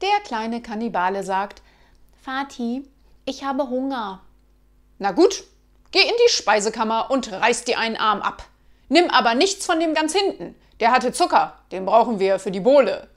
Der kleine Kannibale sagt, Vati, ich habe Hunger. Na gut, geh in die Speisekammer und reiß dir einen Arm ab. Nimm aber nichts von dem ganz hinten. Der hatte Zucker, den brauchen wir für die Bohle.